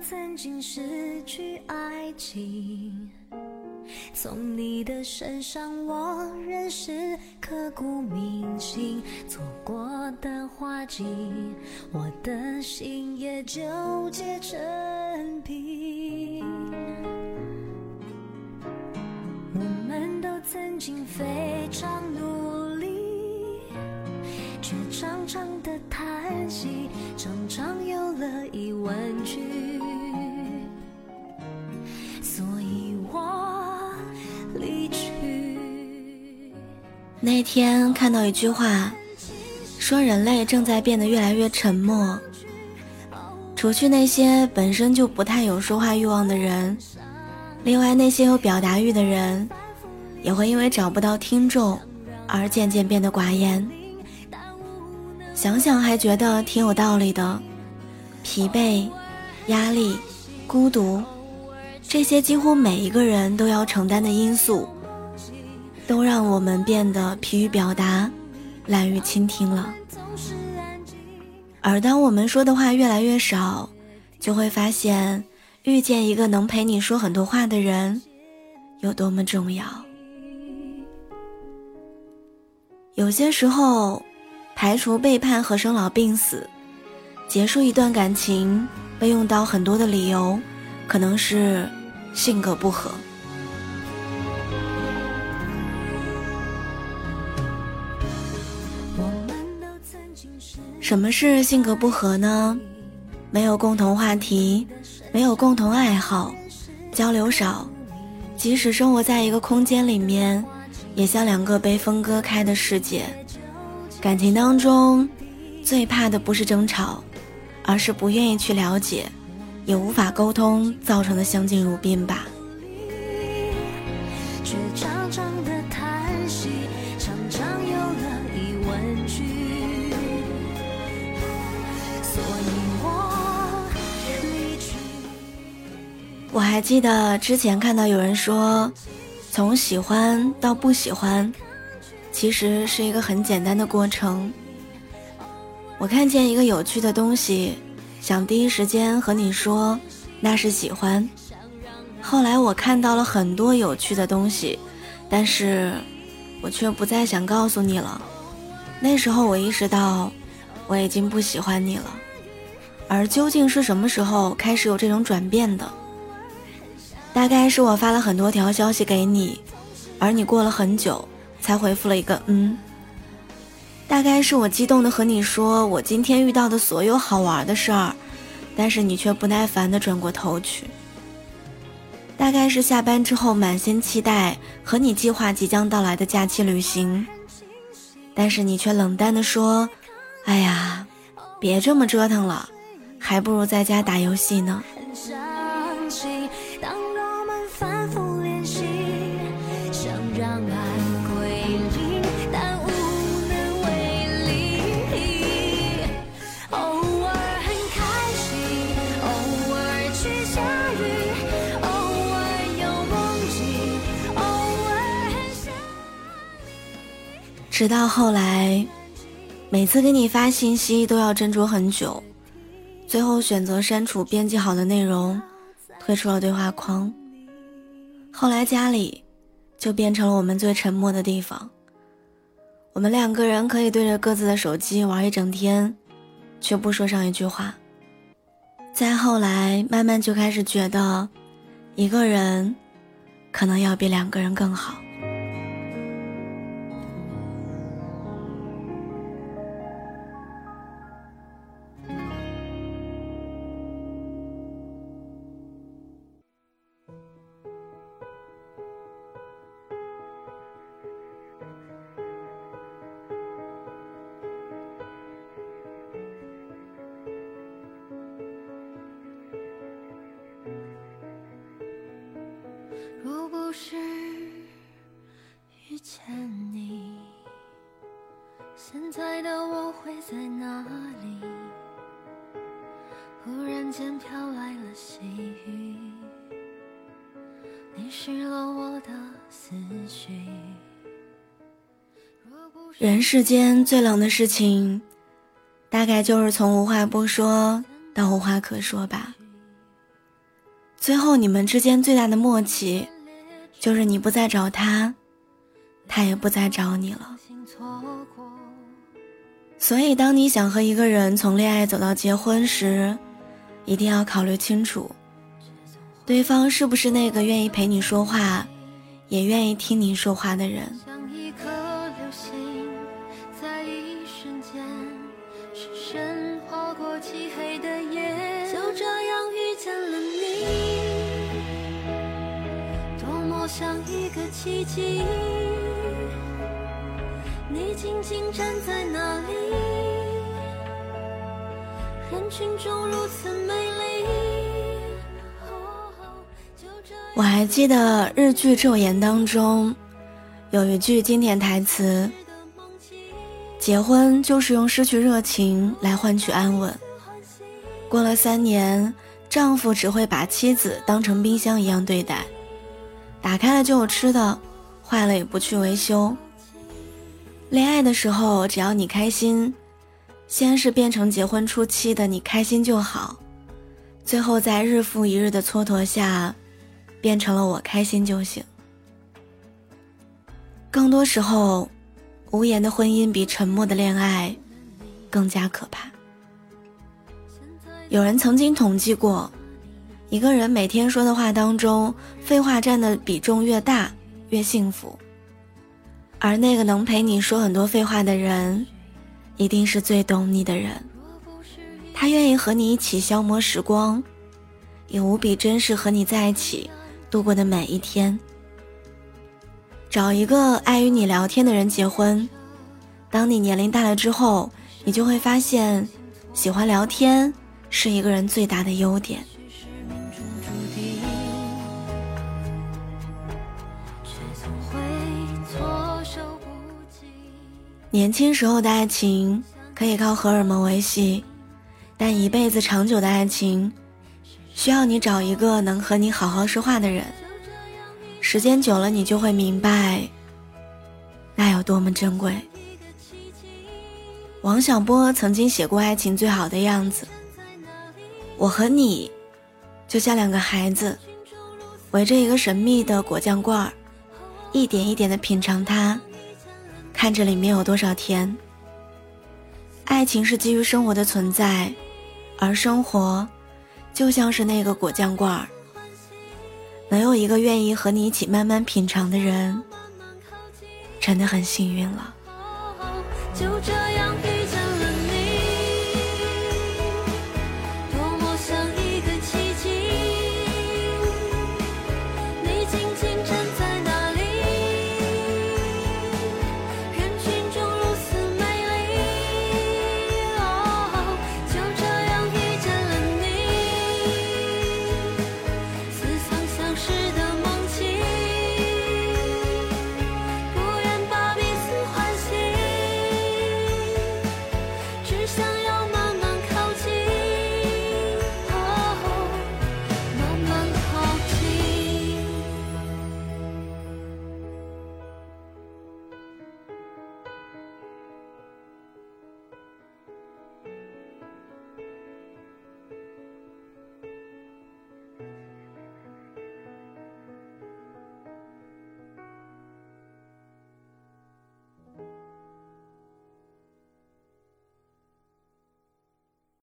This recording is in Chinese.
曾经失去爱情。从你的身上，我认识刻骨铭心，错过的花季，我的心也纠结成冰。那天看到一句话，说人类正在变得越来越沉默。除去那些本身就不太有说话欲望的人，另外那些有表达欲的人，也会因为找不到听众而渐渐变得寡言。想想还觉得挺有道理的。疲惫、压力、孤独，这些几乎每一个人都要承担的因素。都让我们变得疲于表达，懒于倾听了。而当我们说的话越来越少，就会发现遇见一个能陪你说很多话的人有多么重要。有些时候，排除背叛和生老病死，结束一段感情被用到很多的理由，可能是性格不合。什么是性格不合呢？没有共同话题，没有共同爱好，交流少，即使生活在一个空间里面，也像两个被分割开的世界。感情当中，最怕的不是争吵，而是不愿意去了解，也无法沟通造成的相敬如宾吧。我还记得之前看到有人说，从喜欢到不喜欢，其实是一个很简单的过程。我看见一个有趣的东西，想第一时间和你说，那是喜欢。后来我看到了很多有趣的东西，但是我却不再想告诉你了。那时候我意识到，我已经不喜欢你了。而究竟是什么时候开始有这种转变的？大概是我发了很多条消息给你，而你过了很久才回复了一个嗯。大概是我激动的和你说我今天遇到的所有好玩的事儿，但是你却不耐烦的转过头去。大概是下班之后满心期待和你计划即将到来的假期旅行，但是你却冷淡的说：“哎呀，别这么折腾了，还不如在家打游戏呢。”直到后来，每次给你发信息都要斟酌很久，最后选择删除编辑好的内容，退出了对话框。后来家里就变成了我们最沉默的地方。我们两个人可以对着各自的手机玩一整天，却不说上一句话。再后来，慢慢就开始觉得，一个人可能要比两个人更好。见你，现在的我会在哪里？忽然间飘来了细雨，淋湿了我的思绪。人世间最冷的事情，大概就是从无话不说到无话可说吧。最后你们之间最大的默契，就是你不再找他，他也不再找你了。所以，当你想和一个人从恋爱走到结婚时，一定要考虑清楚，对方是不是那个愿意陪你说话，也愿意听你说话的人。像一个奇迹，你静静站在那里，人群中如此美丽。我还记得日剧《昼颜》当中有一句经典台词：“结婚就是用失去热情来换取安稳。”过了三年，丈夫只会把妻子当成冰箱一样对待。打开了就有吃的，坏了也不去维修。恋爱的时候，只要你开心，先是变成结婚初期的你开心就好，最后在日复一日的蹉跎下，变成了我开心就行。更多时候，无言的婚姻比沉默的恋爱更加可怕。有人曾经统计过。一个人每天说的话当中，废话占的比重越大，越幸福。而那个能陪你说很多废话的人，一定是最懂你的人。他愿意和你一起消磨时光，也无比珍视和你在一起度过的每一天。找一个爱与你聊天的人结婚，当你年龄大了之后，你就会发现，喜欢聊天是一个人最大的优点。年轻时候的爱情可以靠荷尔蒙维系，但一辈子长久的爱情，需要你找一个能和你好好说话的人。时间久了，你就会明白，那有多么珍贵。王小波曾经写过爱情最好的样子：我和你，就像两个孩子，围着一个神秘的果酱罐儿，一点一点的品尝它。看着里面有多少甜。爱情是基于生活的存在，而生活就像是那个果酱罐儿，能有一个愿意和你一起慢慢品尝的人，真的很幸运了。就这样